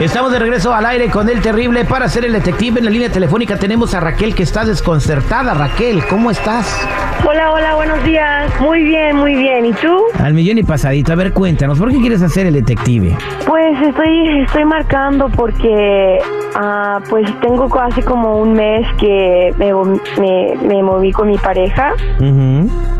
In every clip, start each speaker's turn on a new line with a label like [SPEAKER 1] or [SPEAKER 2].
[SPEAKER 1] Estamos de regreso al aire con el terrible para ser el detective. En la línea telefónica tenemos a Raquel que está desconcertada. Raquel, ¿cómo estás?
[SPEAKER 2] Hola, hola, buenos días. Muy bien, muy bien. ¿Y tú?
[SPEAKER 1] Al millón y pasadito. A ver, cuéntanos, ¿por qué quieres hacer el detective?
[SPEAKER 2] Pues estoy, estoy marcando porque ah, pues tengo casi como un mes que me, me, me moví con mi pareja.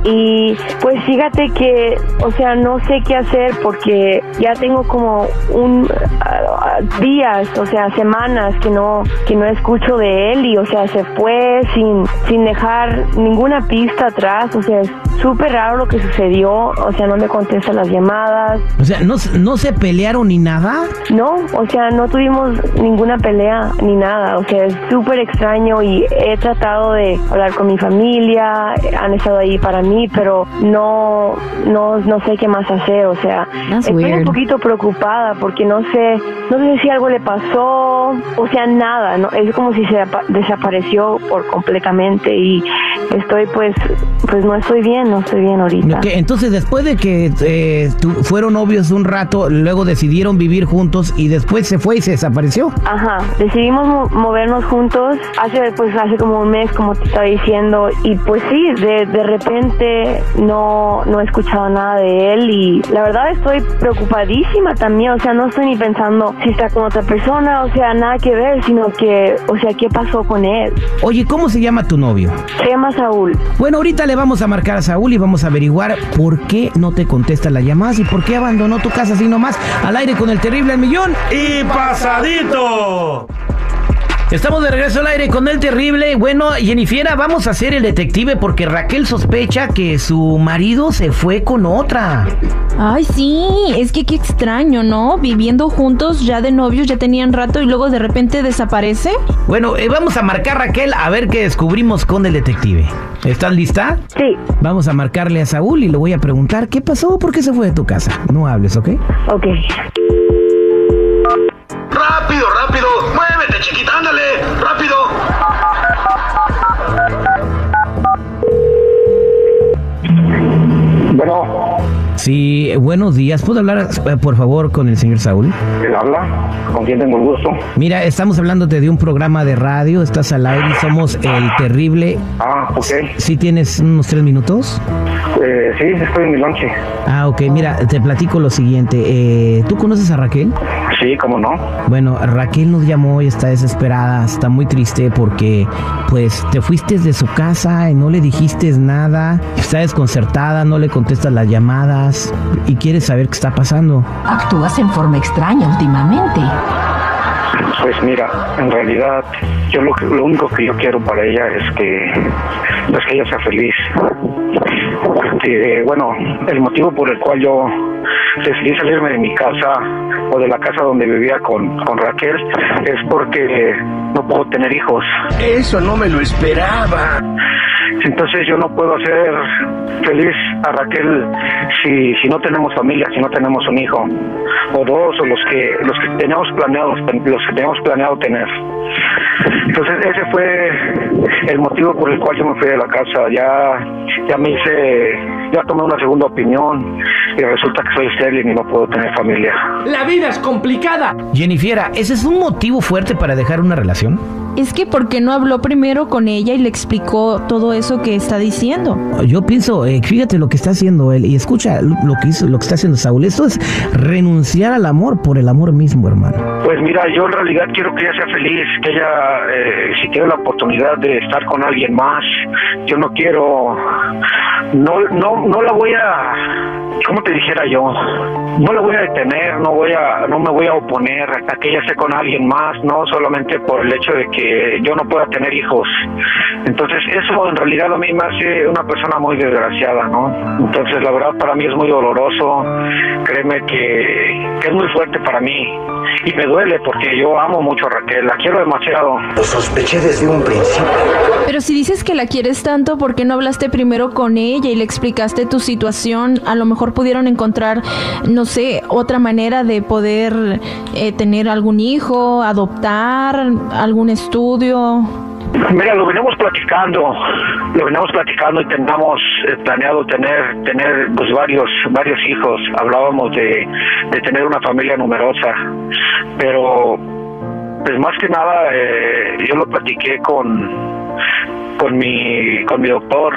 [SPEAKER 2] Y pues fíjate que, o sea, no sé qué hacer porque ya tengo como un ah, días, o sea, semanas que no que no escucho de él y o sea, se fue sin sin dejar ninguna pista atrás, o sea, es súper raro lo que sucedió, o sea, no me contesta las llamadas.
[SPEAKER 1] O sea, ¿no, ¿no se pelearon ni nada?
[SPEAKER 2] No, o sea, no tuvimos ninguna pelea ni nada, o sea, es súper extraño y he tratado de hablar con mi familia, han estado ahí para mí, pero no, no, no sé qué más hacer, o sea,
[SPEAKER 3] That's
[SPEAKER 2] estoy un
[SPEAKER 3] weird.
[SPEAKER 2] poquito preocupada porque no sé, no sé si algo le pasó, o sea, nada, no, es como si se apa- desapareció por completamente y estoy pues, pues no estoy bien, no estoy bien ahorita.
[SPEAKER 1] Entonces, después de que eh, tu- fueron novios un rato, luego decidieron vivir juntos y después se fue y se desapareció.
[SPEAKER 2] Ajá, decidimos mo- movernos juntos hace pues hace como un mes como te estaba diciendo y pues sí, de, de repente no, no he escuchado nada de él y la verdad estoy preocupadísima también, o sea, no estoy ni pensando si está con otra persona, o sea, nada que ver, sino que, o sea, ¿qué pasó con él?
[SPEAKER 1] Oye, ¿cómo se llama tu novio?
[SPEAKER 2] Se llama Saúl.
[SPEAKER 1] Bueno, ahorita le vamos a marcar a Saúl y vamos a averiguar por qué no te contesta las llamadas y por qué abandonó tu casa así nomás al aire con el terrible al millón.
[SPEAKER 4] ¡Y pasadito!
[SPEAKER 1] Estamos de regreso al aire con el terrible. Bueno, Jennifiera, vamos a hacer el detective porque Raquel sospecha que su marido se fue con otra.
[SPEAKER 3] Ay, sí, es que qué extraño, ¿no? Viviendo juntos, ya de novios, ya tenían rato y luego de repente desaparece.
[SPEAKER 1] Bueno, eh, vamos a marcar Raquel a ver qué descubrimos con el detective. ¿Estás lista?
[SPEAKER 2] Sí,
[SPEAKER 1] Vamos a marcarle a Saúl y le voy a preguntar qué pasó, por qué se fue de tu casa. No hables, ¿ok?
[SPEAKER 2] ok.
[SPEAKER 5] Bueno,
[SPEAKER 1] Sí, eh, buenos días. ¿Puedo hablar, eh, por favor, con el señor Saúl?
[SPEAKER 5] él habla, con quien tengo el gusto.
[SPEAKER 1] Mira, estamos hablándote de un programa de radio, estás al aire somos el terrible.
[SPEAKER 5] Ah, ok.
[SPEAKER 1] ¿Sí tienes unos tres minutos?
[SPEAKER 5] Eh, sí, estoy en mi lonche.
[SPEAKER 1] Ah, ok, mira, te platico lo siguiente. Eh, ¿Tú conoces a Raquel?
[SPEAKER 5] Sí, cómo no.
[SPEAKER 1] Bueno, Raquel nos llamó y está desesperada, está muy triste porque pues te fuiste de su casa y no le dijiste nada, está desconcertada, no le contestas las llamadas y quiere saber qué está pasando.
[SPEAKER 6] Actúas en forma extraña últimamente.
[SPEAKER 5] Pues mira, en realidad, yo lo, que- lo único que yo quiero para ella es que, es que ella sea feliz. Porque, bueno, el motivo por el cual yo decidí salirme de mi casa o de la casa donde vivía con, con Raquel es porque no puedo tener hijos.
[SPEAKER 4] Eso no me lo esperaba.
[SPEAKER 5] Entonces yo no puedo hacer feliz a Raquel si, si no tenemos familia, si no tenemos un hijo o dos o los que los que teníamos planeado los que teníamos planeado tener. Entonces ese fue el motivo por el cual yo me fui de la casa. Ya ya me hice ya tomé una segunda opinión y resulta que soy estéril y no puedo tener familia.
[SPEAKER 7] La vida es complicada.
[SPEAKER 1] Jennifiera, ¿ese es un motivo fuerte para dejar una relación?
[SPEAKER 3] Es que ¿por qué no habló primero con ella y le explicó todo eso que está diciendo?
[SPEAKER 1] Yo pienso, eh, fíjate lo que está haciendo él y escucha lo lo que hizo, lo que está haciendo Saúl. Esto es renunciar al amor por el amor mismo, hermano.
[SPEAKER 5] Pues mira, yo en realidad quiero que ella sea feliz, que ella, eh, si tiene la oportunidad de estar con alguien más, yo no quiero, no, no, no la voy a, ¿cómo te dijera yo? No la voy a detener, no voy a, no me voy a oponer a que ella esté con alguien más, no solamente por el hecho de que yo no pueda tener hijos. Entonces eso en realidad a mí me hace una persona muy desgraciada, ¿no? Entonces la verdad para mí es muy doloroso, créeme que, que es muy fuerte para mí y me duele porque yo amo mucho a Raquel, la quiero demasiado.
[SPEAKER 8] Lo sospeché desde un principio.
[SPEAKER 3] Pero si dices que la quieres tanto, ¿por qué no hablaste primero con ella y le explicaste tu situación? A lo mejor pudieron encontrar, no sé, otra manera de poder eh, tener algún hijo, adoptar, algún estudio.
[SPEAKER 5] Mira, lo venimos platicando, lo venimos platicando y teníamos eh, planeado tener tener pues varios varios hijos. Hablábamos de, de tener una familia numerosa, pero pues más que nada eh, yo lo platiqué con con mi con mi doctor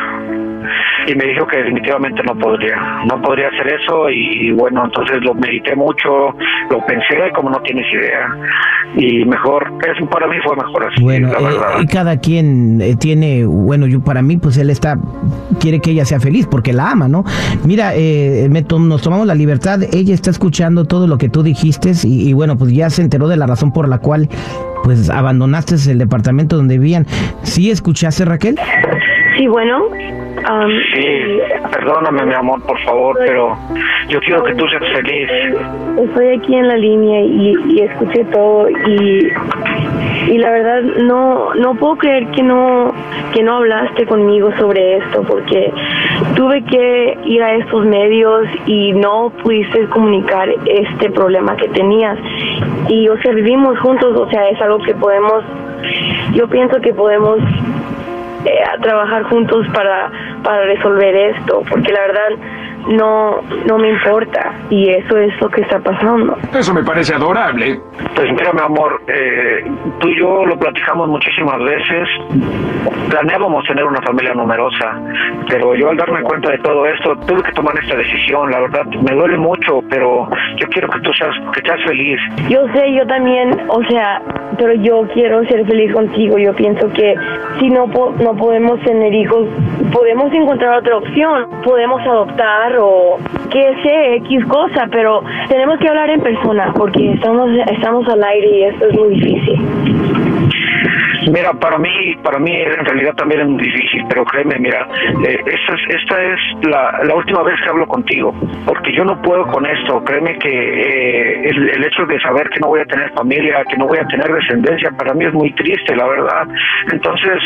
[SPEAKER 5] y me dijo que definitivamente no podría, no podría hacer eso y bueno, entonces lo medité mucho, lo pensé como no tienes idea y mejor, es, para mí fue mejor así.
[SPEAKER 1] Bueno, eh, cada quien eh, tiene, bueno, yo para mí pues él está, quiere que ella sea feliz porque la ama, ¿no? Mira, eh, nos tomamos la libertad, ella está escuchando todo lo que tú dijiste y, y bueno, pues ya se enteró de la razón por la cual pues abandonaste el departamento donde vivían. ¿Sí escuchaste Raquel?
[SPEAKER 2] Sí, bueno,
[SPEAKER 5] sí, perdóname mi amor, por favor, pero yo quiero que tú seas feliz.
[SPEAKER 2] Estoy aquí en la línea y, escuché todo y, y la verdad no no puedo creer que no que no hablaste conmigo sobre esto porque tuve que ir a estos medios y no pudiste comunicar este problema que tenías y o sea vivimos juntos o sea es algo que podemos yo pienso que podemos eh, trabajar juntos para para resolver esto, porque la verdad no, no me importa y eso es lo que está pasando.
[SPEAKER 7] Eso me parece adorable.
[SPEAKER 5] Pues mira, mi amor, eh, tú y yo lo platicamos muchísimas veces. Planeábamos tener una familia numerosa, pero yo al darme cuenta de todo esto tuve que tomar esta decisión. La verdad, me duele mucho, pero yo quiero que tú seas, que seas feliz.
[SPEAKER 2] Yo sé, yo también, o sea, pero yo quiero ser feliz contigo. Yo pienso que si no, no podemos tener hijos, podemos encontrar otra opción. Podemos adoptar o que sé X cosa, pero tenemos que hablar en persona porque estamos estamos al aire y esto es muy difícil.
[SPEAKER 5] Mira, para mí, para mí en realidad también es muy difícil, pero créeme, mira, eh, esta es, esta es la, la, última vez que hablo contigo, porque yo no puedo con esto. Créeme que eh, el, el, hecho de saber que no voy a tener familia, que no voy a tener descendencia, para mí es muy triste, la verdad. Entonces,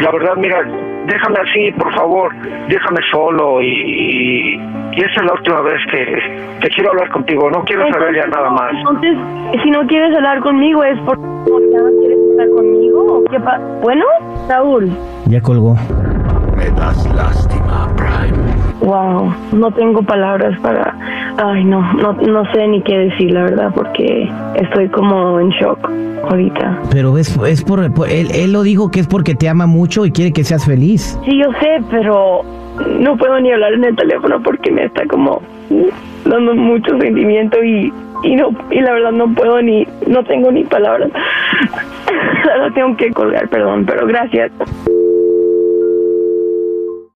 [SPEAKER 5] la verdad, mira, déjame así, por favor, déjame solo y, y esa es la última vez que, quiero hablar contigo, no quiero saber ya nada más.
[SPEAKER 2] Entonces, si no quieres hablar conmigo es porque ¿Qué bueno, Saúl.
[SPEAKER 1] Ya colgó.
[SPEAKER 8] Me das lástima, Prime.
[SPEAKER 2] Wow, no tengo palabras para... Ay, no, no, no sé ni qué decir, la verdad, porque estoy como en shock ahorita.
[SPEAKER 1] Pero es, es por... él, él lo dijo que es porque te ama mucho y quiere que seas feliz.
[SPEAKER 2] Sí, yo sé, pero no puedo ni hablar en el teléfono porque me está como dando mucho sentimiento y, y no y la verdad no puedo ni no tengo ni palabras. Solo tengo que colgar, perdón, pero gracias.